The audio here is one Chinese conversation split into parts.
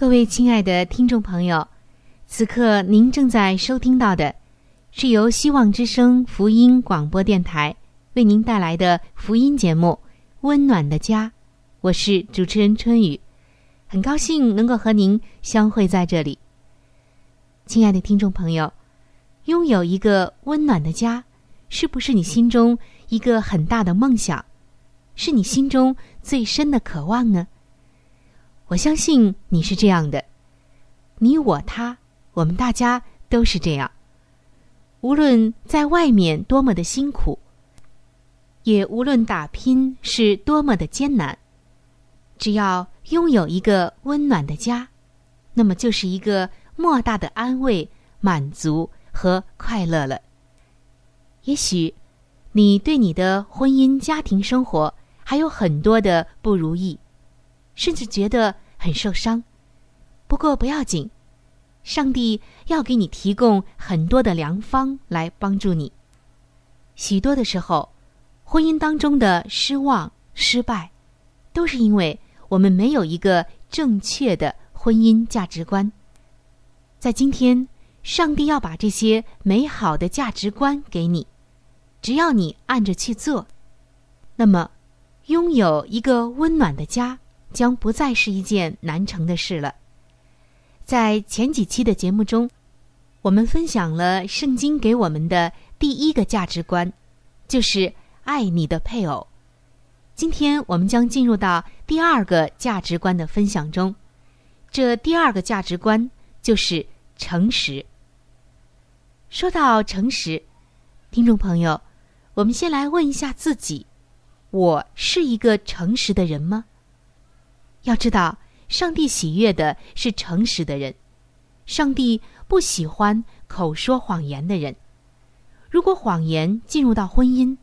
各位亲爱的听众朋友，此刻您正在收听到的，是由希望之声福音广播电台为您带来的福音节目《温暖的家》，我是主持人春雨，很高兴能够和您相会在这里。亲爱的听众朋友，拥有一个温暖的家，是不是你心中一个很大的梦想？是你心中最深的渴望呢？我相信你是这样的，你我他，我们大家都是这样。无论在外面多么的辛苦，也无论打拼是多么的艰难，只要拥有一个温暖的家，那么就是一个莫大的安慰、满足和快乐了。也许你对你的婚姻家庭生活还有很多的不如意。甚至觉得很受伤，不过不要紧，上帝要给你提供很多的良方来帮助你。许多的时候，婚姻当中的失望、失败，都是因为我们没有一个正确的婚姻价值观。在今天，上帝要把这些美好的价值观给你，只要你按着去做，那么拥有一个温暖的家。将不再是一件难成的事了。在前几期的节目中，我们分享了圣经给我们的第一个价值观，就是爱你的配偶。今天我们将进入到第二个价值观的分享中。这第二个价值观就是诚实。说到诚实，听众朋友，我们先来问一下自己：我是一个诚实的人吗？要知道，上帝喜悦的是诚实的人，上帝不喜欢口说谎言的人。如果谎言进入到婚姻，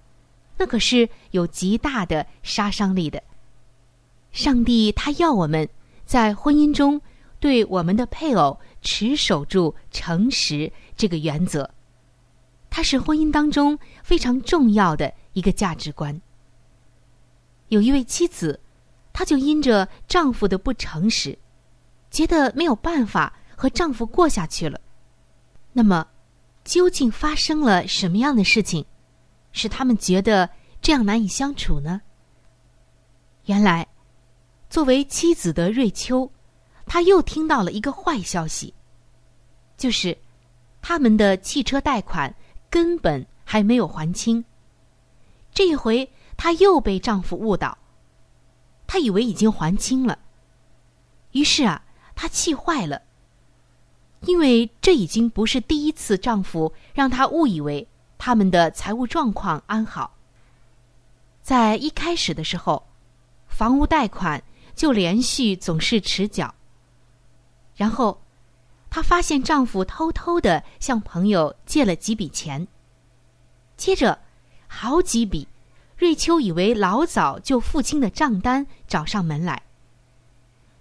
那可是有极大的杀伤力的。上帝他要我们在婚姻中对我们的配偶持守住诚实这个原则，它是婚姻当中非常重要的一个价值观。有一位妻子。她就因着丈夫的不诚实，觉得没有办法和丈夫过下去了。那么，究竟发生了什么样的事情，使他们觉得这样难以相处呢？原来，作为妻子的瑞秋，她又听到了一个坏消息，就是他们的汽车贷款根本还没有还清。这一回，她又被丈夫误导。她以为已经还清了，于是啊，她气坏了。因为这已经不是第一次丈夫让她误以为他们的财务状况安好。在一开始的时候，房屋贷款就连续总是迟缴。然后，她发现丈夫偷偷的向朋友借了几笔钱，接着好几笔。瑞秋以为老早就付清的账单找上门来，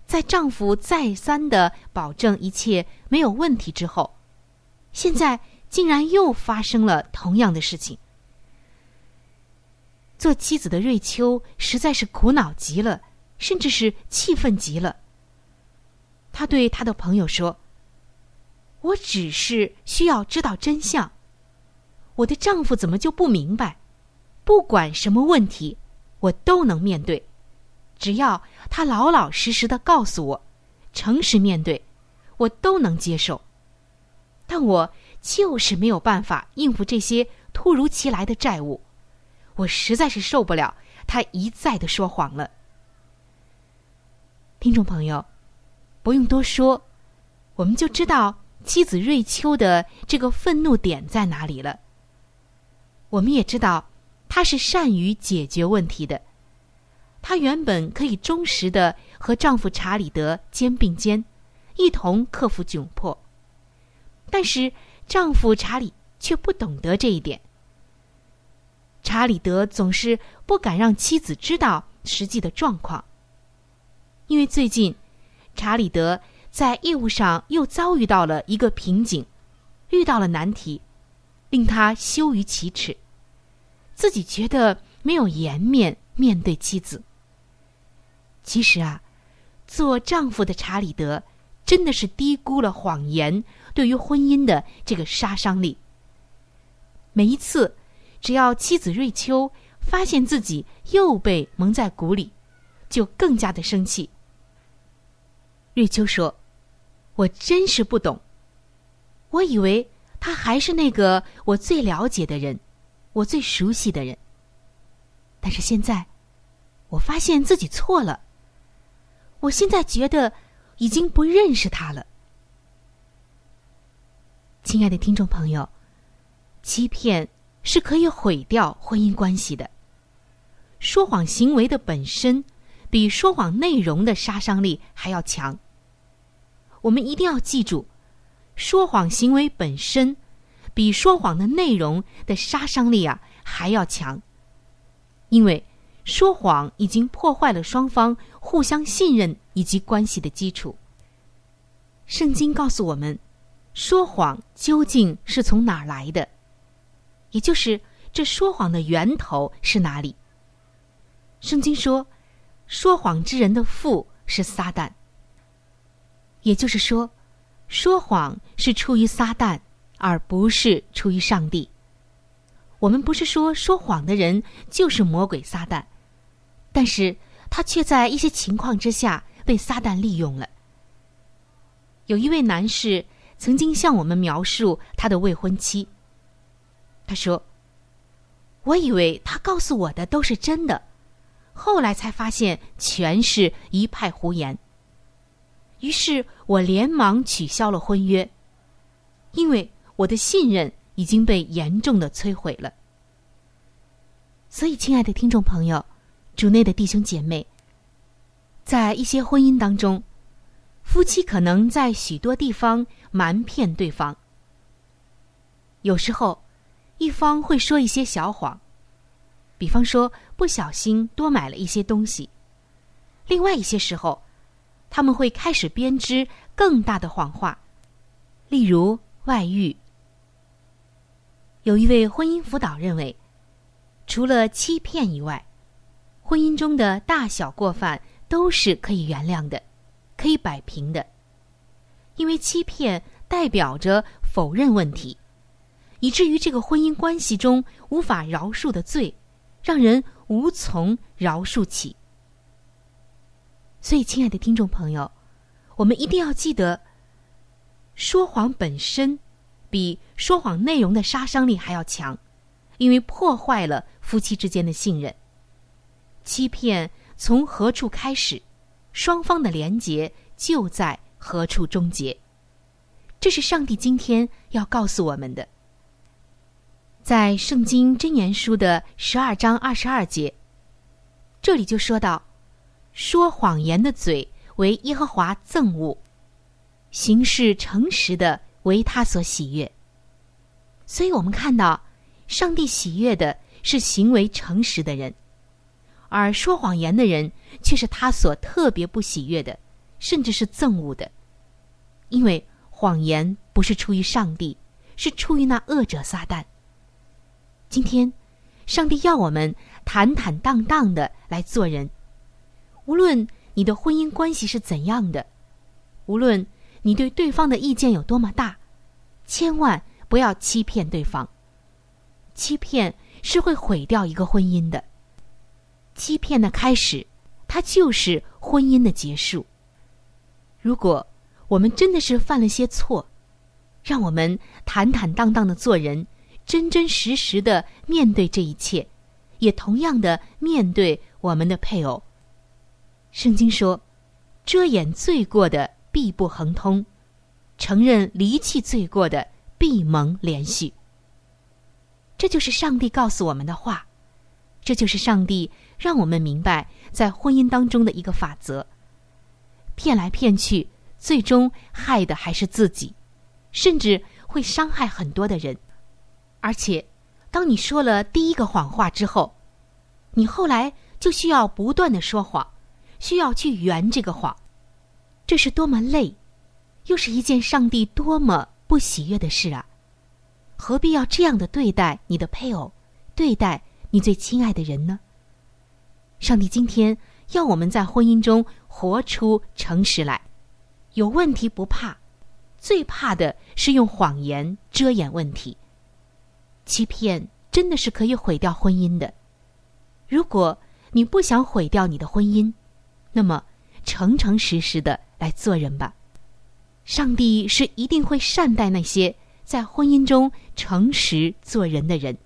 在丈夫再三的保证一切没有问题之后，现在竟然又发生了同样的事情。做妻子的瑞秋实在是苦恼极了，甚至是气愤极了。她对她的朋友说：“我只是需要知道真相。我的丈夫怎么就不明白？不管什么问题，我都能面对，只要他老老实实的告诉我，诚实面对，我都能接受。但我就是没有办法应付这些突如其来的债务。”我实在是受不了他一再的说谎了。听众朋友，不用多说，我们就知道妻子瑞秋的这个愤怒点在哪里了。我们也知道她是善于解决问题的。她原本可以忠实的和丈夫查理德肩并肩，一同克服窘迫，但是丈夫查理却不懂得这一点。查理德总是不敢让妻子知道实际的状况，因为最近查理德在业务上又遭遇到了一个瓶颈，遇到了难题，令他羞于启齿，自己觉得没有颜面面对妻子。其实啊，做丈夫的查理德真的是低估了谎言对于婚姻的这个杀伤力。每一次。只要妻子瑞秋发现自己又被蒙在鼓里，就更加的生气。瑞秋说：“我真是不懂，我以为他还是那个我最了解的人，我最熟悉的人。但是现在，我发现自己错了。我现在觉得已经不认识他了。”亲爱的听众朋友，欺骗。是可以毁掉婚姻关系的。说谎行为的本身，比说谎内容的杀伤力还要强。我们一定要记住，说谎行为本身，比说谎的内容的杀伤力啊还要强。因为说谎已经破坏了双方互相信任以及关系的基础。圣经告诉我们，说谎究竟是从哪儿来的？也就是这说谎的源头是哪里？圣经说，说谎之人的父是撒旦。也就是说，说谎是出于撒旦，而不是出于上帝。我们不是说说谎的人就是魔鬼撒旦，但是他却在一些情况之下被撒旦利用了。有一位男士曾经向我们描述他的未婚妻。他说：“我以为他告诉我的都是真的，后来才发现全是一派胡言。于是我连忙取消了婚约，因为我的信任已经被严重的摧毁了。所以，亲爱的听众朋友，主内的弟兄姐妹，在一些婚姻当中，夫妻可能在许多地方瞒骗对方，有时候。”一方会说一些小谎，比方说不小心多买了一些东西；另外一些时候，他们会开始编织更大的谎话，例如外遇。有一位婚姻辅导认为，除了欺骗以外，婚姻中的大小过犯都是可以原谅的，可以摆平的，因为欺骗代表着否认问题。以至于这个婚姻关系中无法饶恕的罪，让人无从饶恕起。所以，亲爱的听众朋友，我们一定要记得，说谎本身比说谎内容的杀伤力还要强，因为破坏了夫妻之间的信任。欺骗从何处开始，双方的连结就在何处终结。这是上帝今天要告诉我们的。在《圣经真言书》的十二章二十二节，这里就说到：“说谎言的嘴为耶和华憎恶，行事诚实的为他所喜悦。”所以，我们看到，上帝喜悦的是行为诚实的人，而说谎言的人却是他所特别不喜悦的，甚至是憎恶的，因为谎言不是出于上帝，是出于那恶者撒旦。今天，上帝要我们坦坦荡荡的来做人，无论你的婚姻关系是怎样的，无论你对对方的意见有多么大，千万不要欺骗对方。欺骗是会毁掉一个婚姻的。欺骗的开始，它就是婚姻的结束。如果我们真的是犯了些错，让我们坦坦荡荡的做人，真真实实的面对这一切，也同样的面对我们的配偶。圣经说：“遮掩罪过的必不亨通，承认离弃罪过的必蒙连续。”这就是上帝告诉我们的话，这就是上帝让我们明白在婚姻当中的一个法则。骗来骗去，最终害的还是自己，甚至会伤害很多的人。而且，当你说了第一个谎话之后，你后来就需要不断的说谎，需要去圆这个谎，这是多么累，又是一件上帝多么不喜悦的事啊！何必要这样的对待你的配偶，对待你最亲爱的人呢？上帝今天要我们在婚姻中活出诚实来，有问题不怕，最怕的是用谎言遮掩问题。欺骗真的是可以毁掉婚姻的。如果你不想毁掉你的婚姻，那么诚诚实实的来做人吧。上帝是一定会善待那些。在婚姻中诚实做人的人，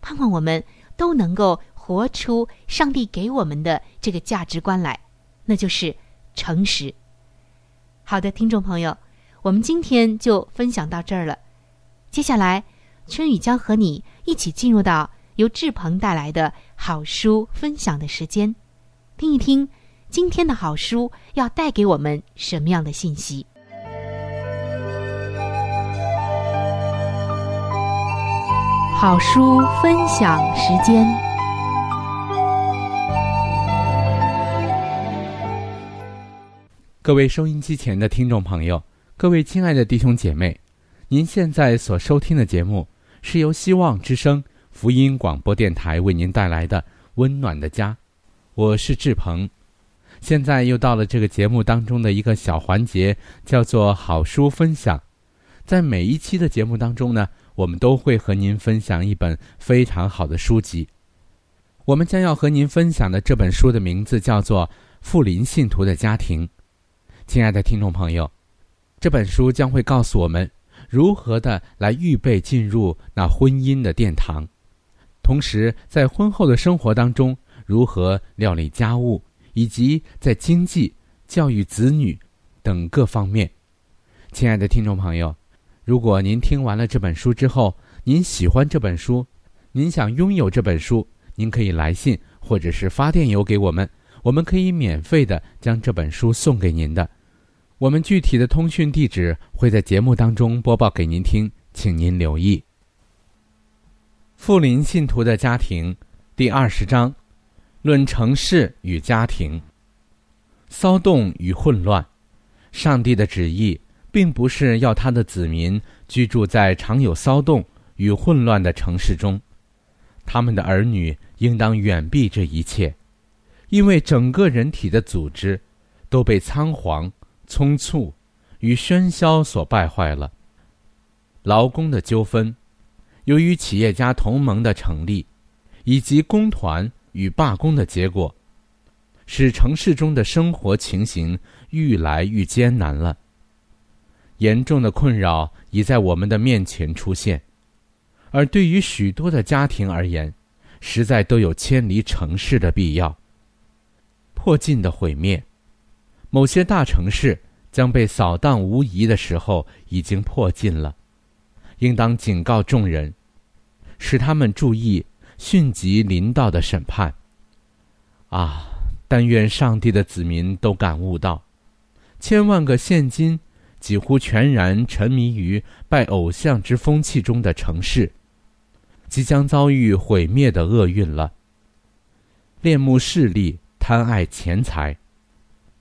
盼望我们都能够活出上帝给我们的这个价值观来，那就是诚实。好的，听众朋友，我们今天就分享到这儿了。接下来，春雨将和你一起进入到由志鹏带来的好书分享的时间，听一听今天的好书要带给我们什么样的信息。好书分享时间。各位收音机前的听众朋友，各位亲爱的弟兄姐妹，您现在所收听的节目是由希望之声福音广播电台为您带来的《温暖的家》，我是志鹏。现在又到了这个节目当中的一个小环节，叫做好书分享。在每一期的节目当中呢。我们都会和您分享一本非常好的书籍。我们将要和您分享的这本书的名字叫做《富林信徒的家庭》。亲爱的听众朋友，这本书将会告诉我们如何的来预备进入那婚姻的殿堂，同时在婚后的生活当中如何料理家务，以及在经济、教育子女等各方面。亲爱的听众朋友。如果您听完了这本书之后，您喜欢这本书，您想拥有这本书，您可以来信或者是发电邮给我们，我们可以免费的将这本书送给您的。我们具体的通讯地址会在节目当中播报给您听，请您留意。富林信徒的家庭第二十章，论城市与家庭，骚动与混乱，上帝的旨意。并不是要他的子民居住在常有骚动与混乱的城市中，他们的儿女应当远避这一切，因为整个人体的组织都被仓皇、匆促与喧嚣所败坏了。劳工的纠纷，由于企业家同盟的成立，以及工团与罢工的结果，使城市中的生活情形愈来愈艰难了。严重的困扰已在我们的面前出现，而对于许多的家庭而言，实在都有迁离城市的必要。迫近的毁灭，某些大城市将被扫荡无疑的时候已经迫近了，应当警告众人，使他们注意迅疾临到的审判。啊！但愿上帝的子民都感悟到，千万个现今。几乎全然沉迷于拜偶像之风气中的城市，即将遭遇毁灭的厄运了。恋慕势力，贪爱钱财，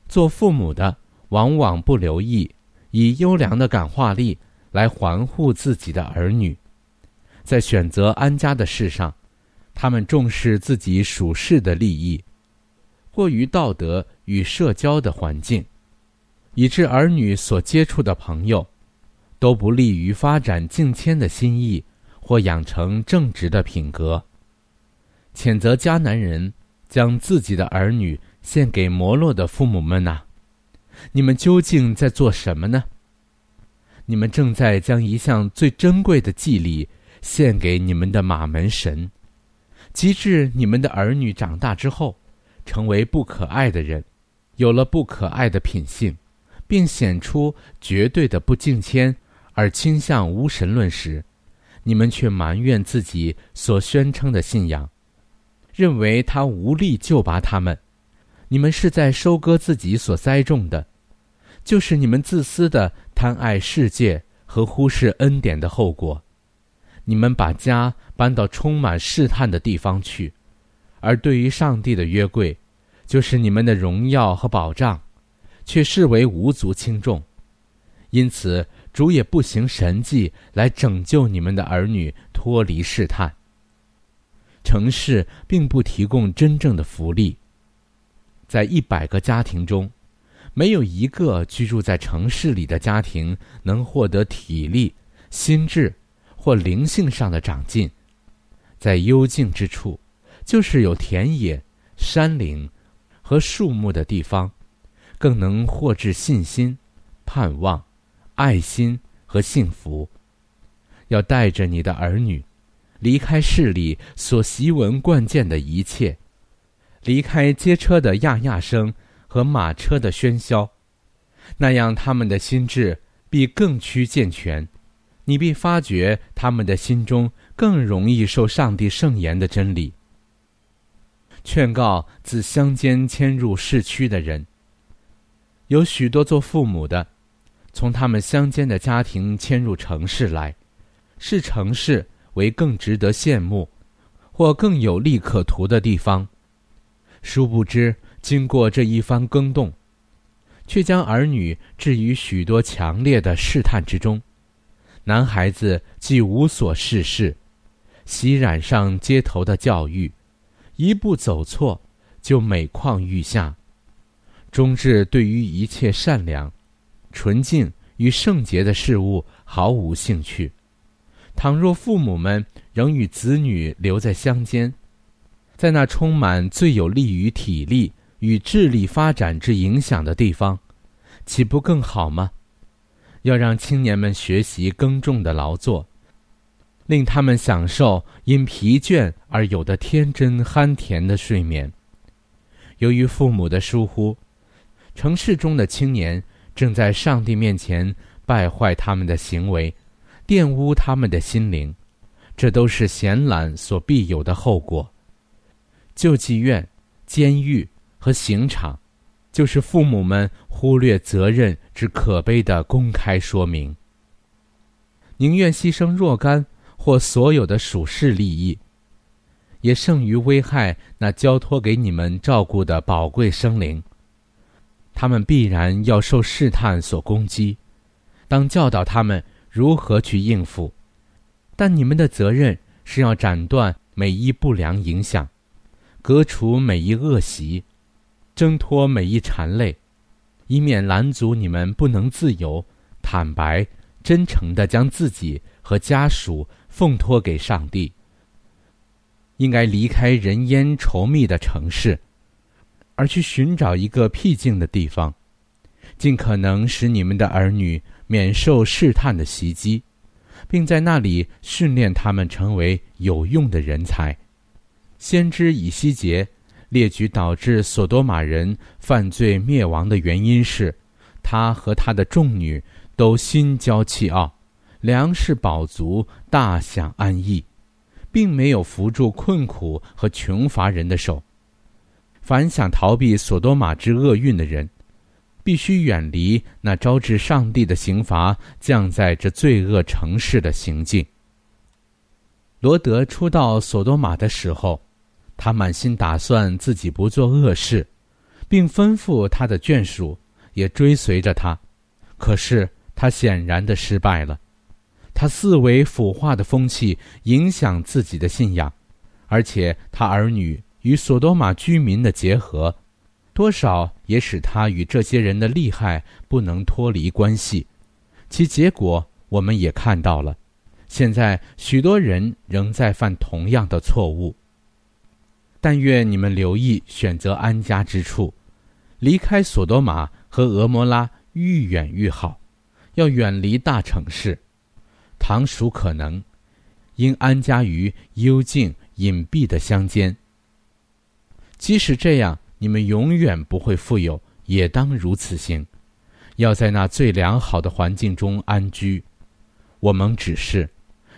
做父母的往往不留意以优良的感化力来环护自己的儿女，在选择安家的事上，他们重视自己属世的利益，过于道德与社交的环境，以致儿女所接触的朋友都不利于发展敬谦的心意或养成正直的品格。谴责迦南人将自己的儿女献给摩洛的父母们呐！你们究竟在做什么呢？你们正在将一项最珍贵的祭礼献给你们的马门神，及至你们的儿女长大之后，成为不可爱的人，有了不可爱的品性，并显出绝对的不敬谦而倾向无神论时，你们却埋怨自己所宣称的信仰。认为他无力救拔他们，你们是在收割自己所栽种的，就是你们自私的贪爱世界和忽视恩典的后果。你们把家搬到充满试探的地方去，而对于上帝的约柜，就是你们的荣耀和保障，却视为无足轻重。因此，主也不行神迹来拯救你们的儿女脱离试探。城市并不提供真正的福利，在一百个家庭中，没有一个居住在城市里的家庭能获得体力、心智或灵性上的长进。在幽静之处，就是有田野、山岭和树木的地方，更能获致信心、盼望、爱心和幸福。要带着你的儿女。离开市里所习闻惯见的一切，离开街车的呀呀声和马车的喧嚣，那样他们的心智必更趋健全，你必发觉他们的心中更容易受上帝圣言的真理。劝告自乡间迁入市区的人，有许多做父母的，从他们乡间的家庭迁入城市来，视城市。为更值得羡慕，或更有利可图的地方。殊不知，经过这一番更动，却将儿女置于许多强烈的试探之中。男孩子既无所事事，习染上街头的教育，一步走错，就每况愈下，终至对于一切善良、纯净与圣洁的事物毫无兴趣。倘若父母们仍与子女留在乡间，在那充满最有利于体力与智力发展之影响的地方，岂不更好吗？要让青年们学习耕种的劳作，令他们享受因疲倦而有的天真酣甜的睡眠。由于父母的疏忽，城市中的青年正在上帝面前败坏他们的行为。玷污他们的心灵，这都是闲懒所必有的后果。救济院、监狱和刑场，就是父母们忽略责任之可悲的公开说明。宁愿牺牲若干或所有的属世利益，也胜于危害那交托给你们照顾的宝贵生灵。他们必然要受试探所攻击，当教导他们。如何去应付？但你们的责任是要斩断每一不良影响，革除每一恶习，挣脱每一缠累，以免拦阻你们不能自由、坦白、真诚地将自己和家属奉托给上帝。应该离开人烟稠密的城市，而去寻找一个僻静的地方，尽可能使你们的儿女。免受试探的袭击，并在那里训练他们成为有用的人才。先知以西结列举导致索多玛人犯罪灭亡的原因是，他和他的众女都心骄气傲，粮食饱足，大享安逸，并没有扶住困苦和穷乏人的手。凡想逃避索多玛之厄运的人。必须远离那招致上帝的刑罚降在这罪恶城市的行径。罗德初到索多玛的时候，他满心打算自己不做恶事，并吩咐他的眷属也追随着他，可是他显然的失败了。他四维腐化的风气影响自己的信仰，而且他儿女与索多玛居民的结合，多少也使他与这些人的利害不能脱离关系。其结果我们也看到了，现在许多人仍在犯同样的错误。但愿你们留意选择安家之处，离开索多玛和俄摩拉愈远愈好，要远离大城市。常属可能，应安家于幽静隐蔽的乡间。即使这样，你们永远不会富有，也当如此行。要在那最良好的环境中安居。我们只是，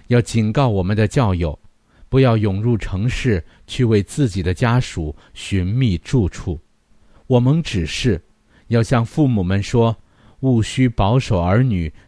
要警告我们的教友，不要涌入城市去为自己的家属寻觅住处。我们只是，要向父母们说，务须保守儿女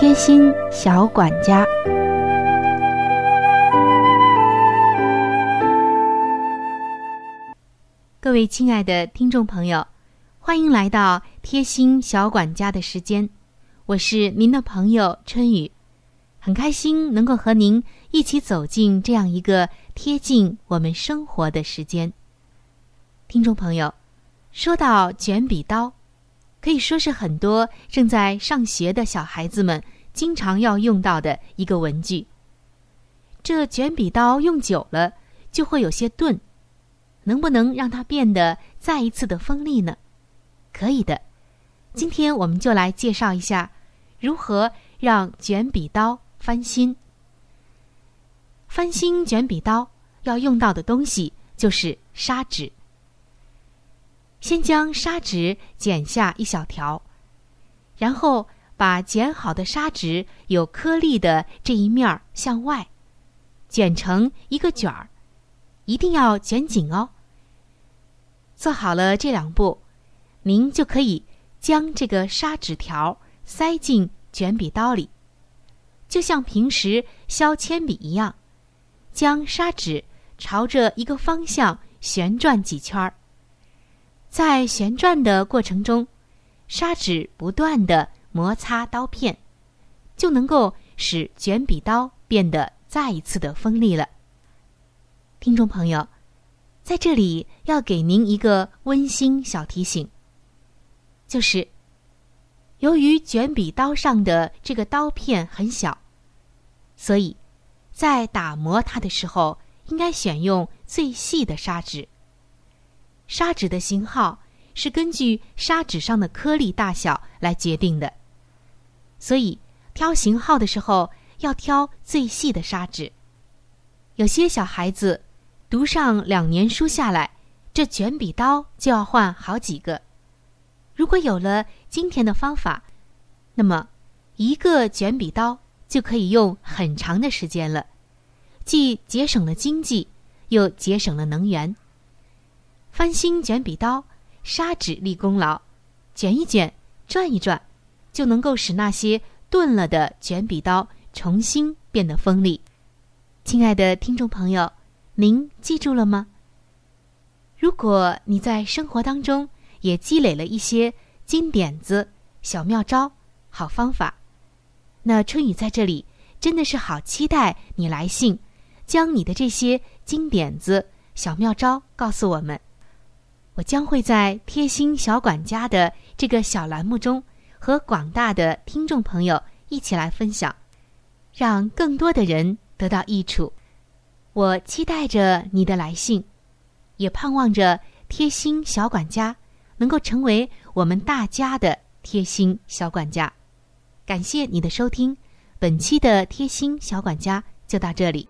贴心小管家，各位亲爱的听众朋友。欢迎来到贴心小管家的时间，我是您的朋友春雨，很开心能够和您一起走进这样一个贴近我们生活的时间。听众朋友，说到卷笔刀，可以说是很多正在上学的小孩子们经常要用到的一个文具。这卷笔刀用久了就会有些钝，能不能让它变得再一次的锋利呢？可以的，今天我们就来介绍一下如何让卷笔刀翻新。翻新卷笔刀要用到的东西就是砂纸。先将砂纸剪下一小条，然后把剪好的砂纸有颗粒的这一面向外卷成一个卷儿，一定要卷紧哦。做好了这两步。您就可以将这个砂纸条塞进卷笔刀里，就像平时削铅笔一样，将砂纸朝着一个方向旋转几圈儿。在旋转的过程中，砂纸不断的摩擦刀片，就能够使卷笔刀变得再一次的锋利了。听众朋友，在这里要给您一个温馨小提醒。就是，由于卷笔刀上的这个刀片很小，所以，在打磨它的时候，应该选用最细的砂纸。砂纸的型号是根据砂纸上的颗粒大小来决定的，所以挑型号的时候要挑最细的砂纸。有些小孩子读上两年书下来，这卷笔刀就要换好几个。如果有了今天的方法，那么一个卷笔刀就可以用很长的时间了，既节省了经济，又节省了能源。翻新卷笔刀，砂纸立功劳，卷一卷，转一转，就能够使那些钝了的卷笔刀重新变得锋利。亲爱的听众朋友，您记住了吗？如果你在生活当中，也积累了一些金点子、小妙招、好方法。那春雨在这里真的是好期待你来信，将你的这些金点子、小妙招告诉我们。我将会在贴心小管家的这个小栏目中，和广大的听众朋友一起来分享，让更多的人得到益处。我期待着你的来信，也盼望着贴心小管家能够成为我们大家的贴心小管家。感谢你的收听，本期的贴心小管家就到这里。